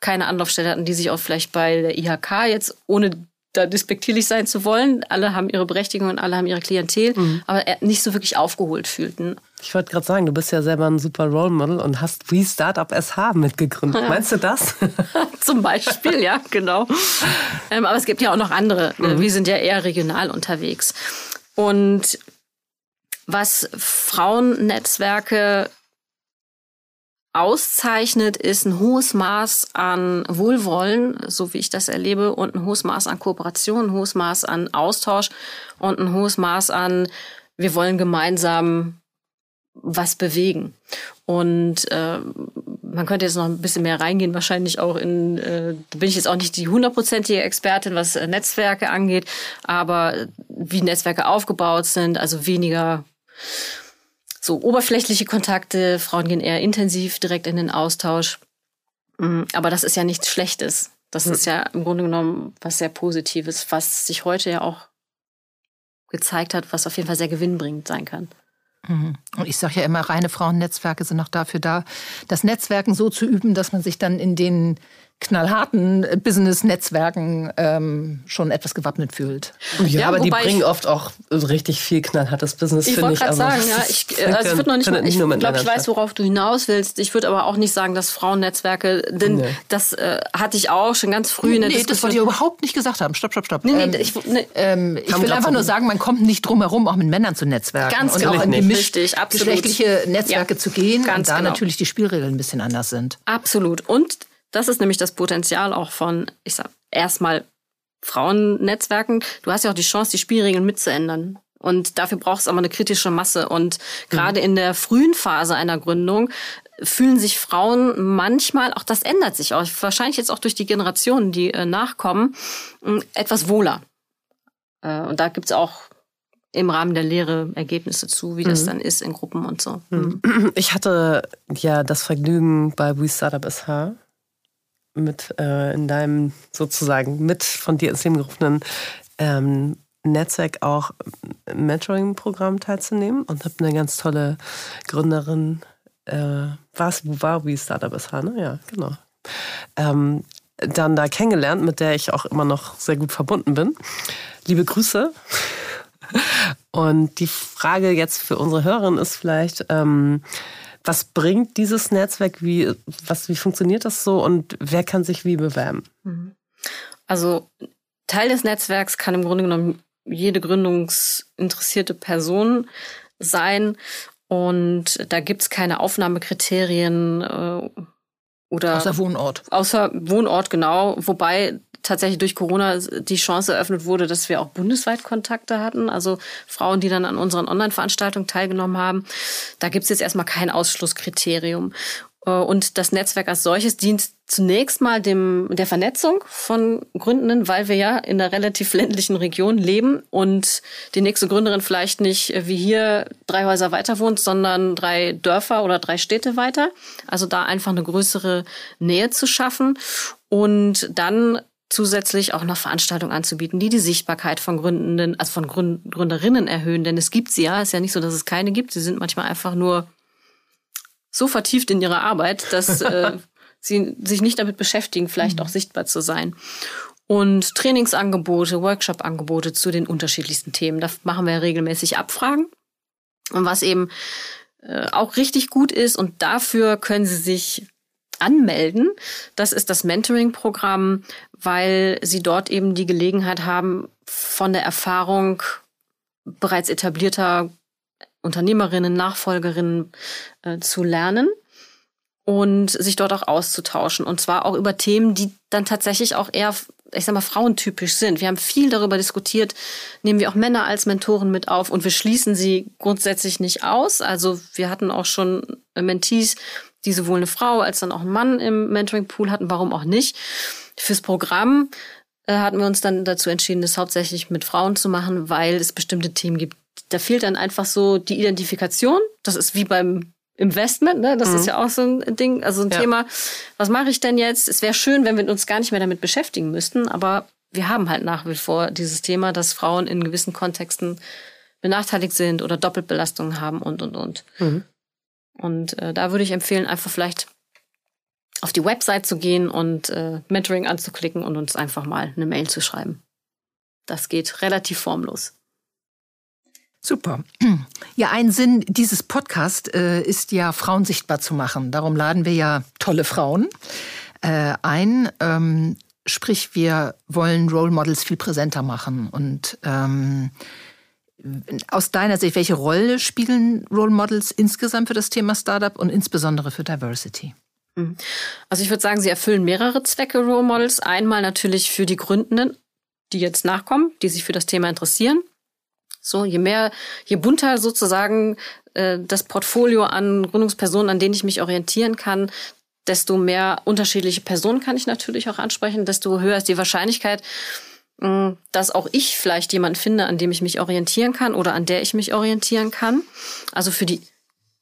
keine Anlaufstelle hatten, die sich auch vielleicht bei der IHK jetzt ohne da despektierlich sein zu wollen. Alle haben ihre Berechtigung und alle haben ihre Klientel, mhm. aber nicht so wirklich aufgeholt fühlten. Ich wollte gerade sagen, du bist ja selber ein super Role Model und hast wie Startup SH mitgegründet. Ja. Meinst du das? [LAUGHS] Zum Beispiel, ja, genau. Ähm, aber es gibt ja auch noch andere. Mhm. Wir sind ja eher regional unterwegs. Und was Frauennetzwerke auszeichnet, ist ein hohes Maß an Wohlwollen, so wie ich das erlebe, und ein hohes Maß an Kooperation, ein hohes Maß an Austausch und ein hohes Maß an, wir wollen gemeinsam was bewegen. Und äh, man könnte jetzt noch ein bisschen mehr reingehen, wahrscheinlich auch in, äh, da bin ich jetzt auch nicht die hundertprozentige Expertin, was äh, Netzwerke angeht, aber wie Netzwerke aufgebaut sind, also weniger so oberflächliche Kontakte, Frauen gehen eher intensiv direkt in den Austausch. Mm, aber das ist ja nichts Schlechtes. Das mhm. ist ja im Grunde genommen was sehr Positives, was sich heute ja auch gezeigt hat, was auf jeden Fall sehr gewinnbringend sein kann. Mhm. Und ich sage ja immer, reine Frauennetzwerke sind auch dafür da, das Netzwerken so zu üben, dass man sich dann in den knallharten Business-Netzwerken ähm, schon etwas gewappnet fühlt. Ja, ja aber die bringen oft auch richtig viel knallhartes Business, finde ich. Ich wollte gerade also, sagen, ja, ich, also ich würde noch nicht, mal, ich glaube, ich weiß, worauf du hinaus willst. Ich würde aber auch nicht sagen, dass Frauennetzwerke, denn nee. das äh, hatte ich auch schon ganz früh in der nee, Diskussion. das wollte ich überhaupt nicht gesagt haben. Stopp, stopp, stopp. Nee, nee, ähm, ich, nee. Ähm, ich will einfach nur sagen, man kommt nicht drum herum, auch mit Männern zu netzwerken. Ganz und genau. auch in gemischt geschlechtliche Netzwerke ja. zu gehen ganz und da genau. natürlich die Spielregeln ein bisschen anders sind. Absolut. Und das ist nämlich das Potenzial auch von, ich sag, erstmal Frauennetzwerken. Du hast ja auch die Chance, die Spielregeln mitzuändern. Und dafür braucht es aber eine kritische Masse. Und gerade mhm. in der frühen Phase einer Gründung fühlen sich Frauen manchmal, auch das ändert sich auch, wahrscheinlich jetzt auch durch die Generationen, die äh, nachkommen, äh, etwas wohler. Äh, und da gibt's auch im Rahmen der Lehre Ergebnisse zu, wie mhm. das dann ist in Gruppen und so. Mhm. Ich hatte ja das Vergnügen bei We Startup SH mit äh, in deinem sozusagen mit von dir ins Leben gerufenen ähm, Netzwerk auch Mentoring-Programm teilzunehmen und habe eine ganz tolle Gründerin, äh, was war wie Startup ist, ne? Ja, genau. Ähm, dann da kennengelernt, mit der ich auch immer noch sehr gut verbunden bin. Liebe Grüße. [LAUGHS] Und die Frage jetzt für unsere Hörerin ist vielleicht, ähm, was bringt dieses Netzwerk? Wie, was, wie funktioniert das so und wer kann sich wie bewerben? Mhm. Also Teil des Netzwerks kann im Grunde genommen jede gründungsinteressierte Person sein. Und da gibt es keine Aufnahmekriterien äh, oder. Außer Wohnort. Außer Wohnort, genau. Wobei tatsächlich durch Corona die Chance eröffnet wurde, dass wir auch bundesweit Kontakte hatten. Also Frauen, die dann an unseren Online-Veranstaltungen teilgenommen haben. Da gibt es jetzt erstmal kein Ausschlusskriterium. Äh, und das Netzwerk als solches dient zunächst mal dem, der Vernetzung von Gründenden, weil wir ja in einer relativ ländlichen Region leben und die nächste Gründerin vielleicht nicht äh, wie hier drei Häuser weiter wohnt, sondern drei Dörfer oder drei Städte weiter. Also da einfach eine größere Nähe zu schaffen und dann zusätzlich auch noch Veranstaltungen anzubieten, die die Sichtbarkeit von Gründenden, also von Gründerinnen erhöhen. Denn es gibt sie ja. Es ist ja nicht so, dass es keine gibt. Sie sind manchmal einfach nur so vertieft in ihre Arbeit, dass [LAUGHS] äh, sie sich nicht damit beschäftigen, vielleicht mhm. auch sichtbar zu sein. Und Trainingsangebote, Workshop-Angebote zu den unterschiedlichsten Themen. Da machen wir regelmäßig Abfragen. Und was eben äh, auch richtig gut ist, und dafür können Sie sich anmelden. Das ist das Mentoring-Programm, weil Sie dort eben die Gelegenheit haben, von der Erfahrung bereits etablierter Unternehmerinnen, Nachfolgerinnen äh, zu lernen und sich dort auch auszutauschen. Und zwar auch über Themen, die dann tatsächlich auch eher, ich sag mal, frauentypisch sind. Wir haben viel darüber diskutiert, nehmen wir auch Männer als Mentoren mit auf und wir schließen sie grundsätzlich nicht aus. Also wir hatten auch schon Mentees, die sowohl eine Frau als dann auch einen Mann im Mentoring-Pool hatten. Warum auch nicht? Fürs Programm äh, hatten wir uns dann dazu entschieden, das hauptsächlich mit Frauen zu machen, weil es bestimmte Themen gibt, da fehlt dann einfach so die Identifikation. Das ist wie beim Investment, ne? Das mhm. ist ja auch so ein Ding, also ein ja. Thema. Was mache ich denn jetzt? Es wäre schön, wenn wir uns gar nicht mehr damit beschäftigen müssten, aber wir haben halt nach wie vor dieses Thema, dass Frauen in gewissen Kontexten benachteiligt sind oder Doppelbelastungen haben und und und. Mhm. Und äh, da würde ich empfehlen, einfach vielleicht auf die Website zu gehen und äh, Mentoring anzuklicken und uns einfach mal eine Mail zu schreiben. Das geht relativ formlos. Super. Ja, ein Sinn dieses Podcasts äh, ist ja, Frauen sichtbar zu machen. Darum laden wir ja tolle Frauen äh, ein. Ähm, sprich, wir wollen Role Models viel präsenter machen. Und ähm, aus deiner Sicht, welche Rolle spielen Role Models insgesamt für das Thema Startup und insbesondere für Diversity? Mhm. Also ich würde sagen, sie erfüllen mehrere Zwecke, Role Models. Einmal natürlich für die Gründenden, die jetzt nachkommen, die sich für das Thema interessieren. So, je mehr, je bunter sozusagen äh, das Portfolio an Gründungspersonen, an denen ich mich orientieren kann, desto mehr unterschiedliche Personen kann ich natürlich auch ansprechen, desto höher ist die Wahrscheinlichkeit, mh, dass auch ich vielleicht jemanden finde, an dem ich mich orientieren kann oder an der ich mich orientieren kann. Also für die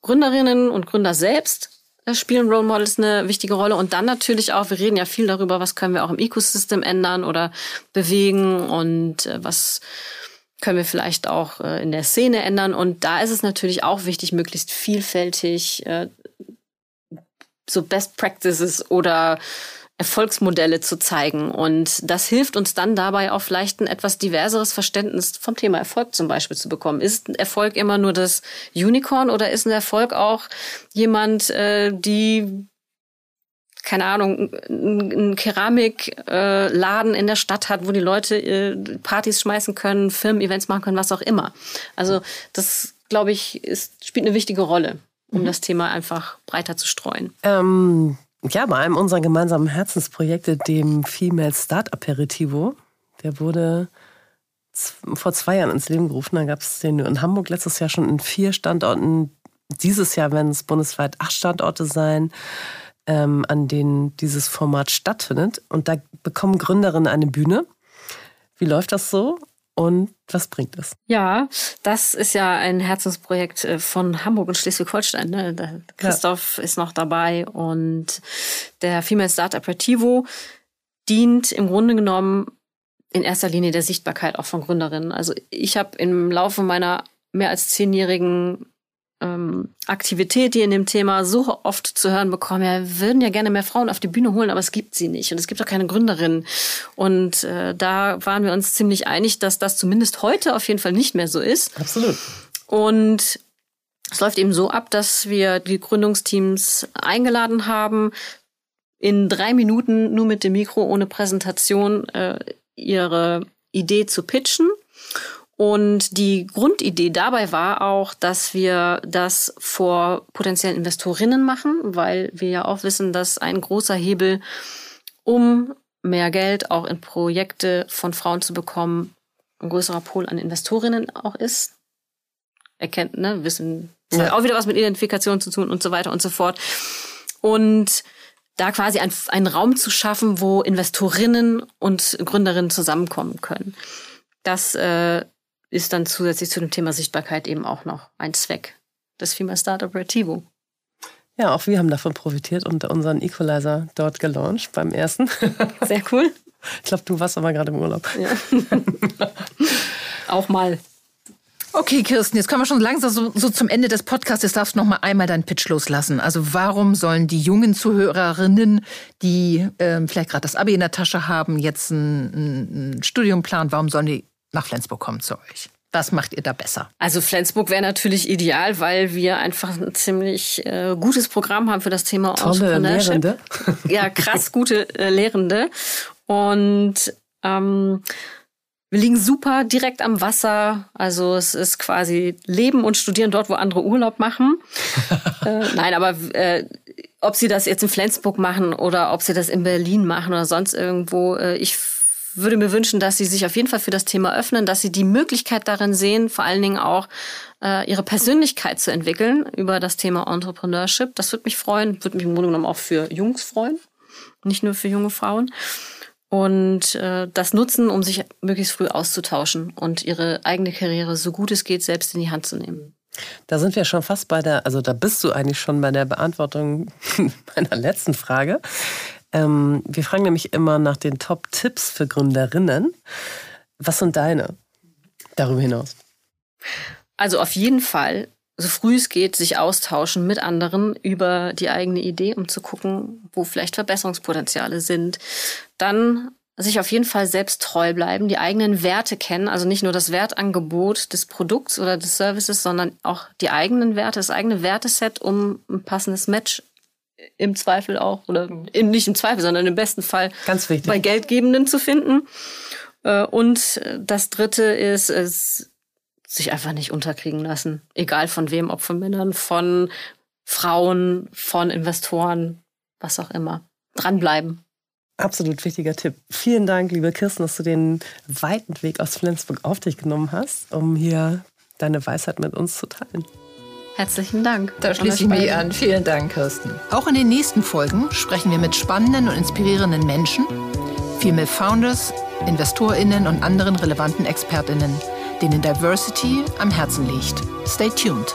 Gründerinnen und Gründer selbst äh, spielen Role Models eine wichtige Rolle. Und dann natürlich auch, wir reden ja viel darüber, was können wir auch im Ecosystem ändern oder bewegen und äh, was können wir vielleicht auch äh, in der Szene ändern. Und da ist es natürlich auch wichtig, möglichst vielfältig äh, so Best Practices oder Erfolgsmodelle zu zeigen. Und das hilft uns dann dabei auch vielleicht ein etwas diverseres Verständnis vom Thema Erfolg zum Beispiel zu bekommen. Ist Erfolg immer nur das Unicorn oder ist ein Erfolg auch jemand, äh, die keine Ahnung, einen Keramikladen in der Stadt hat, wo die Leute äh, Partys schmeißen können, Firmen-Events machen können, was auch immer. Also das, glaube ich, ist, spielt eine wichtige Rolle, um mhm. das Thema einfach breiter zu streuen. Ähm, ja, bei einem unserer gemeinsamen Herzensprojekte, dem Female Start Aperitivo, der wurde vor zwei Jahren ins Leben gerufen. Da gab es den in Hamburg letztes Jahr schon in vier Standorten. Dieses Jahr werden es bundesweit acht Standorte sein ähm, an denen dieses Format stattfindet. Und da bekommen Gründerinnen eine Bühne. Wie läuft das so? Und was bringt es? Ja, das ist ja ein Herzensprojekt äh, von Hamburg und Schleswig-Holstein. Ne? Christoph ja. ist noch dabei und der Female Start Aperitivo dient im Grunde genommen in erster Linie der Sichtbarkeit auch von Gründerinnen. Also ich habe im Laufe meiner mehr als zehnjährigen ähm, Aktivität, die in dem Thema so oft zu hören bekommen, ja, wir würden ja gerne mehr Frauen auf die Bühne holen, aber es gibt sie nicht und es gibt auch keine Gründerinnen. Und äh, da waren wir uns ziemlich einig, dass das zumindest heute auf jeden Fall nicht mehr so ist. Absolut. Und es läuft eben so ab, dass wir die Gründungsteams eingeladen haben, in drei Minuten nur mit dem Mikro ohne Präsentation äh, ihre Idee zu pitchen. Und die Grundidee dabei war auch, dass wir das vor potenziellen Investorinnen machen, weil wir ja auch wissen, dass ein großer Hebel, um mehr Geld auch in Projekte von Frauen zu bekommen, ein größerer Pool an Investorinnen auch ist. Erkennt, ne, wissen, ja. hat auch wieder was mit Identifikation zu tun und so weiter und so fort. Und da quasi ein, einen Raum zu schaffen, wo Investorinnen und Gründerinnen zusammenkommen können. Das äh, ist dann zusätzlich zu dem Thema Sichtbarkeit eben auch noch ein Zweck des Female Startup Retivo. Ja, auch wir haben davon profitiert und unseren Equalizer dort gelauncht beim ersten. [LAUGHS] Sehr cool. Ich glaube, du warst aber gerade im Urlaub. Ja. [LAUGHS] auch mal. Okay, Kirsten, jetzt kommen wir schon langsam so, so zum Ende des Podcasts. Jetzt darfst du noch mal einmal deinen Pitch loslassen. Also warum sollen die jungen Zuhörerinnen, die ähm, vielleicht gerade das Abi in der Tasche haben, jetzt ein, ein Studium planen, warum sollen die nach Flensburg kommen zu euch? Was macht ihr da besser? Also Flensburg wäre natürlich ideal, weil wir einfach ein ziemlich äh, gutes Programm haben für das Thema Tolle Lehrende. [LAUGHS] Ja, krass gute äh, Lehrende. Und ähm, wir liegen super direkt am Wasser. Also es ist quasi Leben und Studieren dort, wo andere Urlaub machen. [LAUGHS] äh, nein, aber äh, ob sie das jetzt in Flensburg machen oder ob sie das in Berlin machen oder sonst irgendwo, äh, ich würde mir wünschen, dass sie sich auf jeden Fall für das Thema öffnen, dass sie die Möglichkeit darin sehen, vor allen Dingen auch äh, ihre Persönlichkeit zu entwickeln über das Thema Entrepreneurship. Das würde mich freuen, würde mich im Grunde genommen auch für Jungs freuen, nicht nur für junge Frauen und äh, das nutzen, um sich möglichst früh auszutauschen und ihre eigene Karriere so gut es geht selbst in die Hand zu nehmen. Da sind wir schon fast bei der, also da bist du eigentlich schon bei der Beantwortung [LAUGHS] meiner letzten Frage. Ähm, wir fragen nämlich immer nach den Top-Tipps für Gründerinnen. Was sind deine darüber hinaus? Also auf jeden Fall so früh es geht, sich austauschen mit anderen über die eigene Idee, um zu gucken, wo vielleicht Verbesserungspotenziale sind. Dann sich auf jeden Fall selbst treu bleiben, die eigenen Werte kennen, also nicht nur das Wertangebot des Produkts oder des Services, sondern auch die eigenen Werte, das eigene Werteset, um ein passendes Match im Zweifel auch oder in, nicht im Zweifel, sondern im besten Fall Ganz wichtig. bei Geldgebenden zu finden. Äh, und das Dritte ist, es sich einfach nicht unterkriegen lassen. Egal von wem, ob von Männern, von Frauen, von Investoren, was auch immer. Dranbleiben. Absolut wichtiger Tipp. Vielen Dank, liebe Kirsten, dass du den weiten Weg aus Flensburg auf dich genommen hast, um hier deine Weisheit mit uns zu teilen. Herzlichen Dank. Da schließe ich mich an. Vielen Dank, Kirsten. Auch in den nächsten Folgen sprechen wir mit spannenden und inspirierenden Menschen, Female Founders, InvestorInnen und anderen relevanten ExpertInnen denen Diversity am Herzen liegt. Stay tuned.